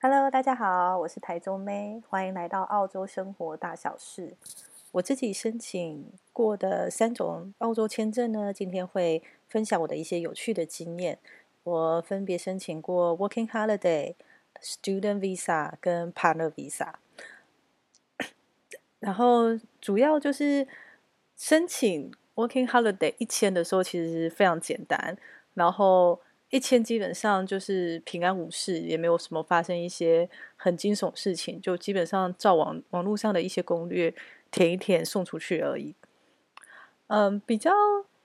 Hello，大家好，我是台中妹，欢迎来到澳洲生活大小事。我自己申请过的三种澳洲签证呢，今天会分享我的一些有趣的经验。我分别申请过 Working Holiday、Student Visa 跟 Partner Visa。然后主要就是申请 Working Holiday 一签的时候，其实非常简单。然后一千基本上就是平安无事，也没有什么发生一些很惊悚事情，就基本上照网网络上的一些攻略填一填送出去而已。嗯，比较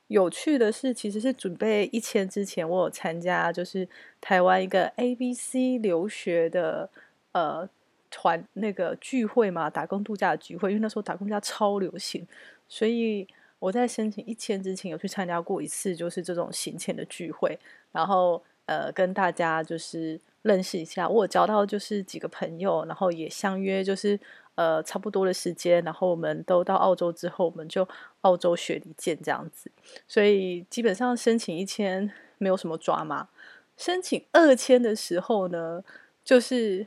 有趣的是，其实是准备一千之前，我有参加就是台湾一个 ABC 留学的呃团那个聚会嘛，打工度假的聚会，因为那时候打工度假超流行，所以。我在申请一签之前有去参加过一次，就是这种行前的聚会，然后呃跟大家就是认识一下，我有交到就是几个朋友，然后也相约就是呃差不多的时间，然后我们都到澳洲之后，我们就澳洲雪梨见这样子，所以基本上申请一签没有什么抓嘛，申请二签的时候呢，就是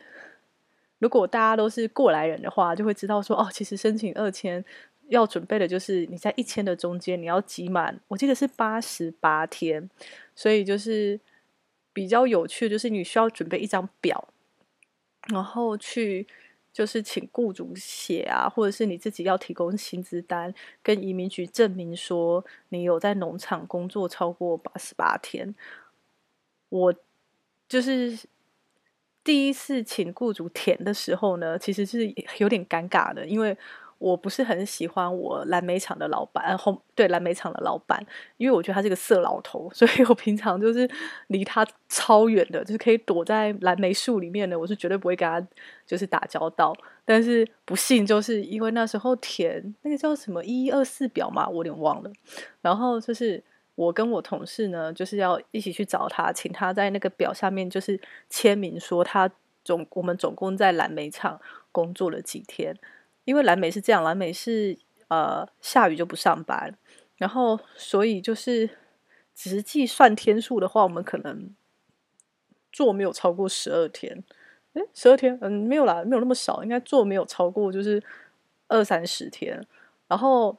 如果大家都是过来人的话，就会知道说哦，其实申请二签。要准备的就是你在一千的中间，你要集满，我记得是八十八天，所以就是比较有趣，就是你需要准备一张表，然后去就是请雇主写啊，或者是你自己要提供薪资单，跟移民局证明说你有在农场工作超过八十八天。我就是第一次请雇主填的时候呢，其实是有点尴尬的，因为。我不是很喜欢我蓝莓厂的老板，然后对蓝莓厂的老板，因为我觉得他是个色老头，所以我平常就是离他超远的，就是可以躲在蓝莓树里面的，我是绝对不会跟他就是打交道。但是不幸就是因为那时候填那个叫什么一一二四表嘛，我有点忘了。然后就是我跟我同事呢，就是要一起去找他，请他在那个表下面就是签名，说他总我们总共在蓝莓厂工作了几天。因为蓝莓是这样，蓝莓是呃下雨就不上班，然后所以就是只是计算天数的话，我们可能做没有超过十二天，诶，十二天，嗯，没有啦，没有那么少，应该做没有超过就是二三十天，然后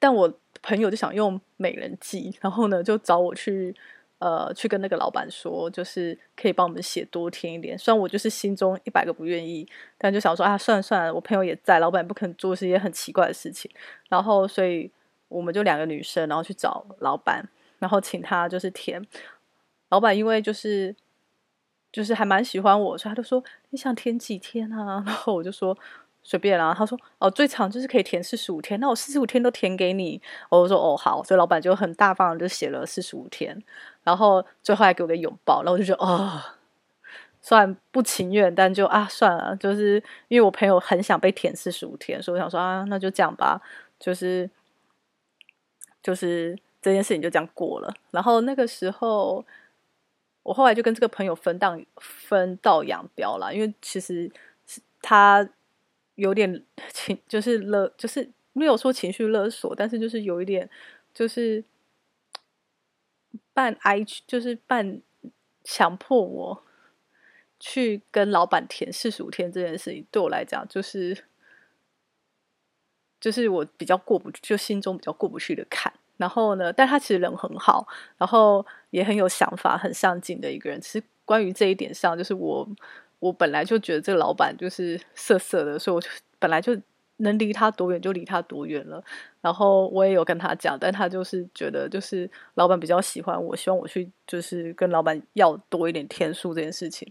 但我朋友就想用美人计，然后呢就找我去。呃，去跟那个老板说，就是可以帮我们写多填一点。虽然我就是心中一百个不愿意，但就想说啊，算了算了，我朋友也在，老板不可能做一些很奇怪的事情。然后，所以我们就两个女生，然后去找老板，然后请他就是填。老板因为就是就是还蛮喜欢我，所以他就说你想填几天啊？然后我就说。随便啦，他说哦，最长就是可以填四十五天，那我四十五天都填给你。我说哦好，所以老板就很大方就写了四十五天，然后最后还给我个拥抱，然后我就觉得哦，虽然不情愿，但就啊算了，就是因为我朋友很想被填四十五天，所以我想说啊那就这样吧，就是就是这件事情就这样过了。然后那个时候，我后来就跟这个朋友分道分道扬镳了，因为其实是他。有点 情，就是勒，就是没有说情绪勒索，但是就是有一点，就是半哀，就是半强迫我去跟老板填四十五天这件事情，对我来讲，就是就是我比较过不去，就心中比较过不去的坎。然后呢，但他其实人很好，然后也很有想法，很上进的一个人。其实关于这一点上，就是我。我本来就觉得这个老板就是色色的，所以我就本来就能离他多远就离他多远了。然后我也有跟他讲，但他就是觉得就是老板比较喜欢我，希望我去就是跟老板要多一点天数这件事情，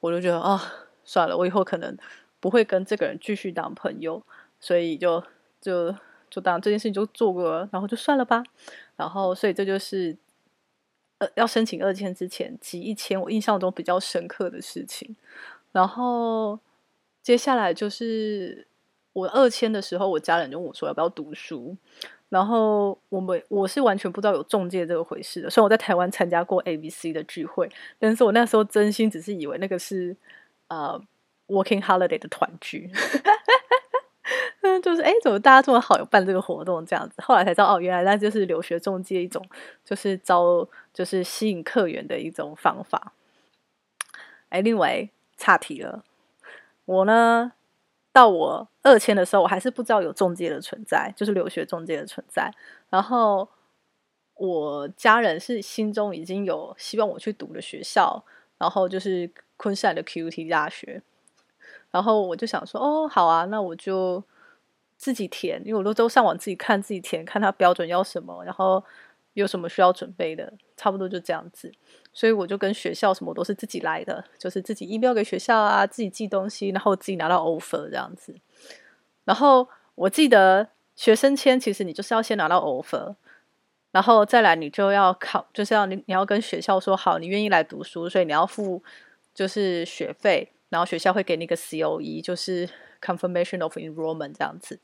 我就觉得啊，算了，我以后可能不会跟这个人继续当朋友，所以就就就当这件事情就做过，然后就算了吧。然后所以这就是。呃，要申请二签之前，集一签，我印象中比较深刻的事情。然后接下来就是我二签的时候，我家人就问我说要不要读书。然后我们我是完全不知道有中介这个回事的。虽然我在台湾参加过 ABC 的聚会，但是我那时候真心只是以为那个是呃 Working Holiday 的团聚。嗯，就是哎，怎么大家这么好有办这个活动这样子？后来才知道哦，原来那就是留学中介一种，就是招，就是吸引客源的一种方法。哎，另外岔题了。我呢，到我二签的时候，我还是不知道有中介的存在，就是留学中介的存在。然后我家人是心中已经有希望我去读的学校，然后就是昆士兰的 QUT 大学。然后我就想说，哦，好啊，那我就自己填，因为我都都上网自己看，自己填，看他标准要什么，然后有什么需要准备的，差不多就这样子。所以我就跟学校什么都是自己来的，就是自己 email 给学校啊，自己寄东西，然后自己拿到 offer 这样子。然后我记得学生签其实你就是要先拿到 offer，然后再来你就要考，就是要你你要跟学校说好，你愿意来读书，所以你要付就是学费，然后学校会给你一个 COE，就是 confirmation of enrollment 这样子。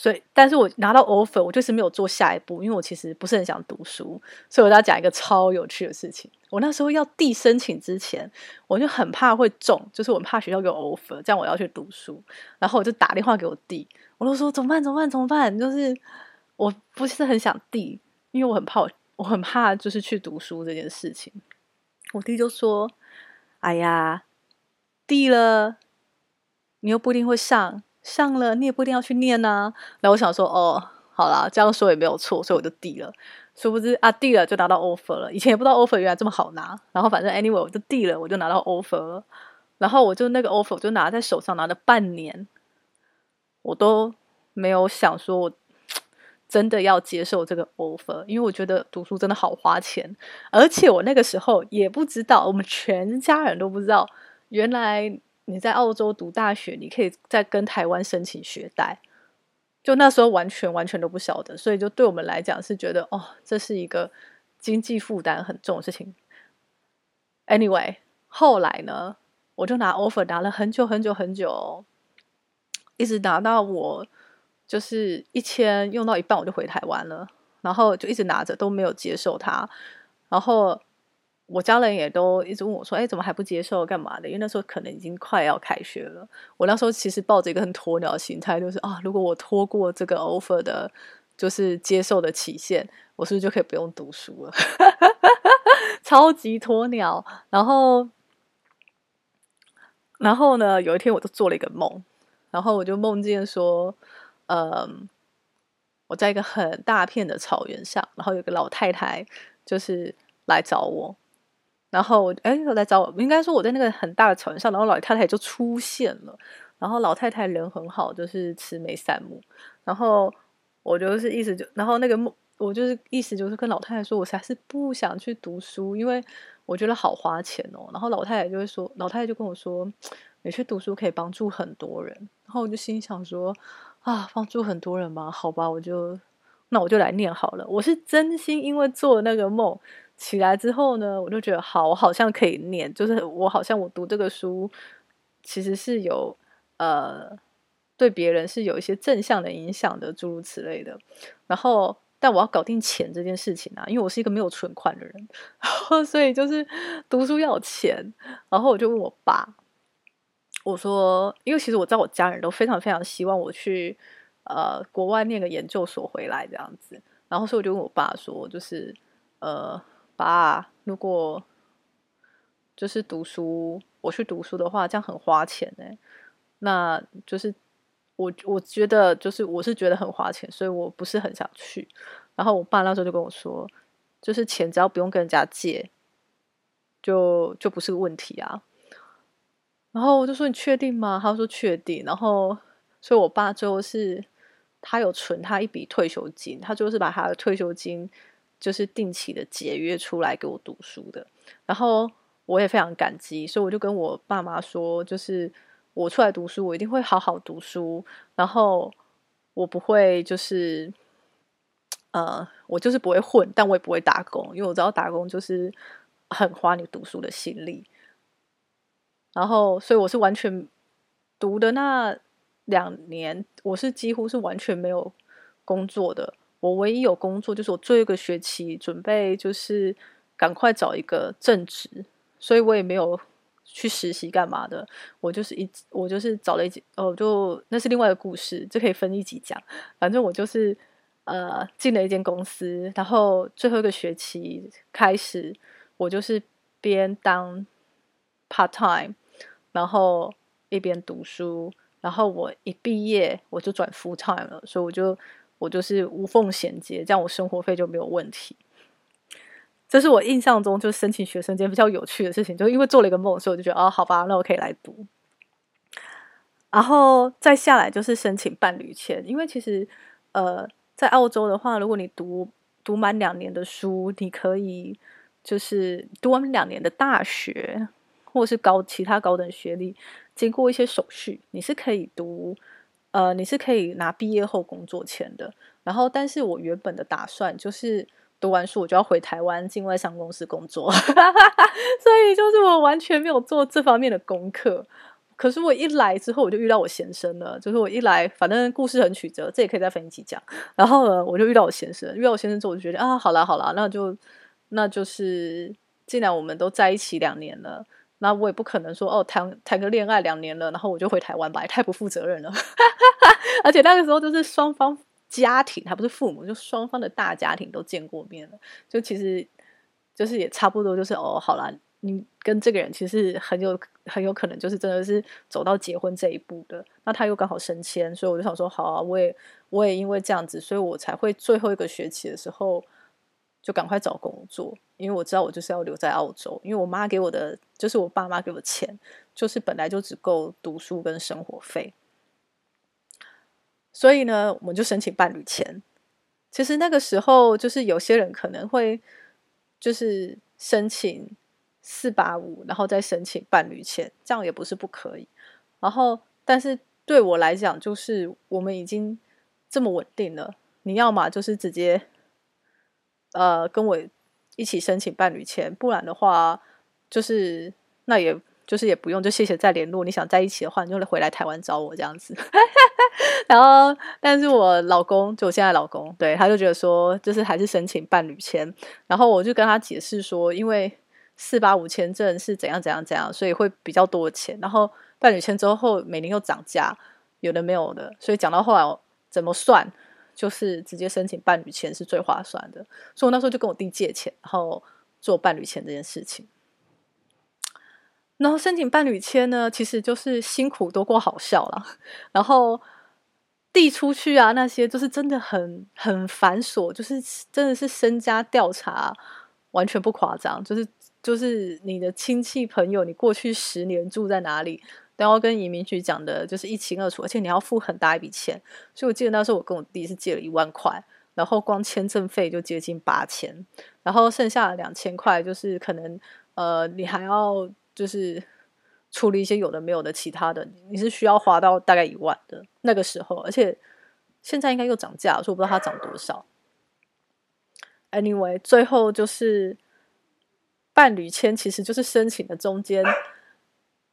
所以，但是我拿到 offer，我就是没有做下一步，因为我其实不是很想读书，所以我要讲一个超有趣的事情。我那时候要递申请之前，我就很怕会中，就是我怕学校给我 offer，这样我要去读书，然后我就打电话给我弟，我都说怎么办？怎么办？怎么办？就是我不是很想递，因为我很怕，我很怕就是去读书这件事情。我弟就说：“哎呀，递了，你又不一定会上。”上了，你也不一定要去念呐、啊。然后我想说，哦，好啦，这样说也没有错，所以我就递了。殊不知啊，递了就拿到 offer 了。以前也不知道 offer 原来这么好拿。然后反正 anyway 我就递了，我就拿到 offer 了。然后我就那个 offer 就拿在手上，拿了半年，我都没有想说我真的要接受这个 offer，因为我觉得读书真的好花钱，而且我那个时候也不知道，我们全家人都不知道，原来。你在澳洲读大学，你可以再跟台湾申请学贷，就那时候完全完全都不晓得，所以就对我们来讲是觉得哦，这是一个经济负担很重的事情。Anyway，后来呢，我就拿 offer 拿了很久很久很久，一直拿到我就是一千用到一半我就回台湾了，然后就一直拿着都没有接受它，然后。我家人也都一直问我说：“哎，怎么还不接受？干嘛的？”因为那时候可能已经快要开学了。我那时候其实抱着一个很鸵鸟心态，就是啊，如果我拖过这个 offer 的，就是接受的期限，我是不是就可以不用读书了？超级鸵鸟。然后，然后呢，有一天我就做了一个梦，然后我就梦见说，嗯，我在一个很大片的草原上，然后有个老太太就是来找我。然后，哎，又来找我，应该说我在那个很大的草原上，然后老太太就出现了。然后老太太人很好，就是慈眉善目。然后我就是意思就，然后那个梦，我就是意思就是跟老太太说，我才是不想去读书，因为我觉得好花钱哦。然后老太太就会说，老太太就跟我说，你去读书可以帮助很多人。然后我就心想说，啊，帮助很多人吗？好吧，我就那我就来念好了。我是真心因为做那个梦。起来之后呢，我就觉得好，我好像可以念，就是我好像我读这个书，其实是有呃对别人是有一些正向的影响的，诸如此类的。然后，但我要搞定钱这件事情啊，因为我是一个没有存款的人，然 后所以就是读书要钱。然后我就问我爸，我说，因为其实我知道我家人都非常非常希望我去呃国外念个研究所回来这样子，然后所以我就问我爸说，就是呃。爸，如果就是读书，我去读书的话，这样很花钱呢。那就是我我觉得，就是我是觉得很花钱，所以我不是很想去。然后我爸那时候就跟我说，就是钱只要不用跟人家借，就就不是个问题啊。然后我就说：“你确定吗？”他说：“确定。”然后，所以我爸最后是，他有存他一笔退休金，他就是把他的退休金。就是定期的节约出来给我读书的，然后我也非常感激，所以我就跟我爸妈说，就是我出来读书，我一定会好好读书，然后我不会就是，呃，我就是不会混，但我也不会打工，因为我知道打工就是很花你读书的心力，然后所以我是完全读的那两年，我是几乎是完全没有工作的。我唯一有工作就是我最后一个学期准备就是赶快找一个正职，所以我也没有去实习干嘛的。我就是一我就是找了一集哦，就那是另外一个故事，这可以分一集讲。反正我就是呃进了一间公司，然后最后一个学期开始，我就是边当 part time，然后一边读书，然后我一毕业我就转 full time 了，所以我就我就是无缝衔接，这样我生活费就没有问题。这是我印象中就申请学生间比较有趣的事情，就因为做了一个梦，所以我就觉得哦，好吧，那我可以来读。然后再下来就是申请伴侣签，因为其实呃，在澳洲的话，如果你读读满两年的书，你可以就是读完两年的大学或是高其他高等学历，经过一些手续，你是可以读呃，你是可以拿毕业后工作签的。然后，但是我原本的打算就是读完书我就要回台湾进外商公司工作，所以就是我完全没有做这方面的功课。可是我一来之后，我就遇到我先生了。就是我一来，反正故事很曲折，这也可以再分一集讲。然后呢，我就遇到我先生，遇到我先生之后，我就觉得啊，好啦好啦，那就那就是，既然我们都在一起两年了，那我也不可能说哦，谈谈个恋爱两年了，然后我就回台湾吧，也太不负责任了。而且那个时候就是双方家庭，还不是父母，就双方的大家庭都见过面了，就其实就是也差不多，就是哦，好啦。你跟这个人其实很有很有可能就是真的是走到结婚这一步的，那他又刚好升迁，所以我就想说好啊，我也我也因为这样子，所以我才会最后一个学期的时候就赶快找工作，因为我知道我就是要留在澳洲，因为我妈给我的就是我爸妈给我的钱，就是本来就只够读书跟生活费，所以呢，我们就申请伴侣签。其实那个时候就是有些人可能会就是申请。四八五，然后再申请伴侣签，这样也不是不可以。然后，但是对我来讲，就是我们已经这么稳定了，你要么就是直接，呃，跟我一起申请伴侣签，不然的话，就是那也就是也不用，就谢谢再联络。你想在一起的话，你就回来台湾找我这样子。然后，但是我老公就我现在老公，对，他就觉得说，就是还是申请伴侣签。然后我就跟他解释说，因为。四八五签证是怎样怎样怎样，所以会比较多的钱。然后伴侣签之后每年又涨价，有的没有的，所以讲到后来怎么算，就是直接申请伴侣签是最划算的。所以我那时候就跟我弟借钱，然后做伴侣签这件事情。然后申请伴侣签呢，其实就是辛苦多过好笑了。然后递出去啊，那些就是真的很很繁琐，就是真的是身家调查，完全不夸张，就是。就是你的亲戚朋友，你过去十年住在哪里，都要跟移民局讲的，就是一清二楚，而且你要付很大一笔钱。所以我记得那时候我跟我弟是借了一万块，然后光签证费就接近八千，然后剩下的两千块就是可能呃，你还要就是处理一些有的没有的其他的，你是需要花到大概一万的那个时候，而且现在应该又涨价，所以我不知道它涨多少。Anyway，最后就是。伴侣签其实就是申请的中间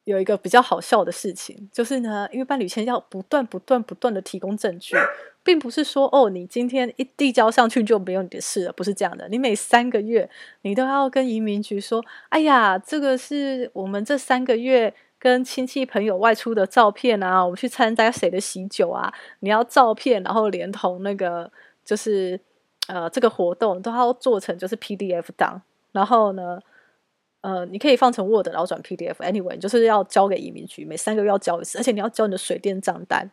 有一个比较好笑的事情，就是呢，因为伴侣签要不断、不断、不断的提供证据，并不是说哦，你今天一递交上去就没有你的事了，不是这样的。你每三个月你都要跟移民局说，哎呀，这个是我们这三个月跟亲戚朋友外出的照片啊，我们去参加谁的喜酒啊，你要照片，然后连同那个就是呃这个活动都要做成就是 PDF 档，然后呢。呃，你可以放成 Word，然后转 PDF。Anyway，就是要交给移民局，每三个月要交一次，而且你要交你的水电账单，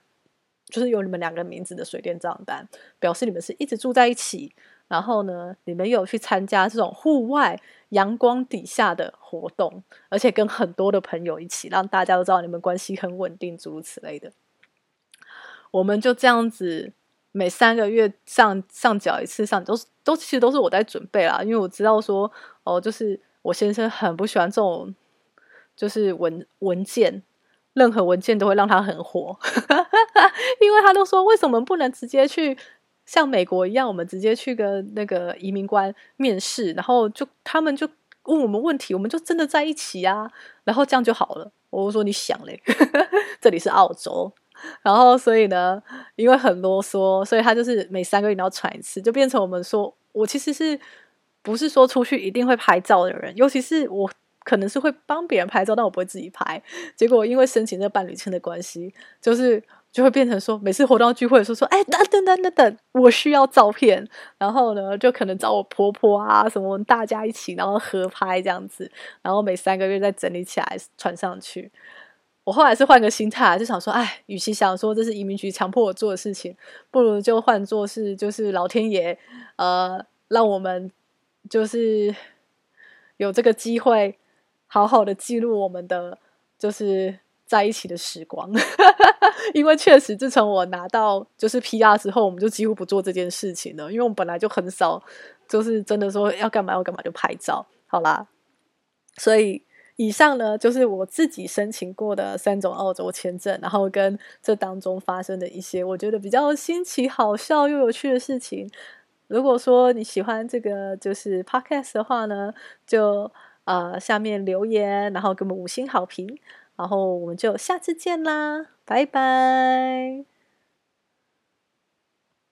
就是有你们两个名字的水电账单，表示你们是一直住在一起。然后呢，你们有去参加这种户外阳光底下的活动，而且跟很多的朋友一起，让大家都知道你们关系很稳定，诸如此类的。我们就这样子，每三个月上上缴一次上，都是都其实都是我在准备啦，因为我知道说哦，就是。我先生很不喜欢这种，就是文文件，任何文件都会让他很火，因为他都说，为什么不能直接去像美国一样，我们直接去跟那个移民官面试，然后就他们就问我们问题，我们就真的在一起啊，然后这样就好了。我说你想嘞，这里是澳洲，然后所以呢，因为很啰嗦，所以他就是每三个月要传一次，就变成我们说我其实是。不是说出去一定会拍照的人，尤其是我可能是会帮别人拍照，但我不会自己拍。结果因为申请这伴侣签的关系，就是就会变成说，每次活动聚会的时候说，哎，等等等等等，我需要照片。然后呢，就可能找我婆婆啊什么，大家一起，然后合拍这样子。然后每三个月再整理起来传上去。我后来是换个心态，就想说，哎，与其想说这是移民局强迫我做的事情，不如就换作是就是老天爷，呃，让我们就是有这个机会，好好的记录我们的就是。在一起的时光，因为确实自从我拿到就是 PR 之后，我们就几乎不做这件事情了。因为我们本来就很少，就是真的说要干嘛要干嘛就拍照，好啦。所以以上呢，就是我自己申请过的三种澳洲签证，然后跟这当中发生的一些我觉得比较新奇、好笑又有趣的事情。如果说你喜欢这个就是 Podcast 的话呢，就呃下面留言，然后给我们五星好评。然后我们就下次见啦，拜拜。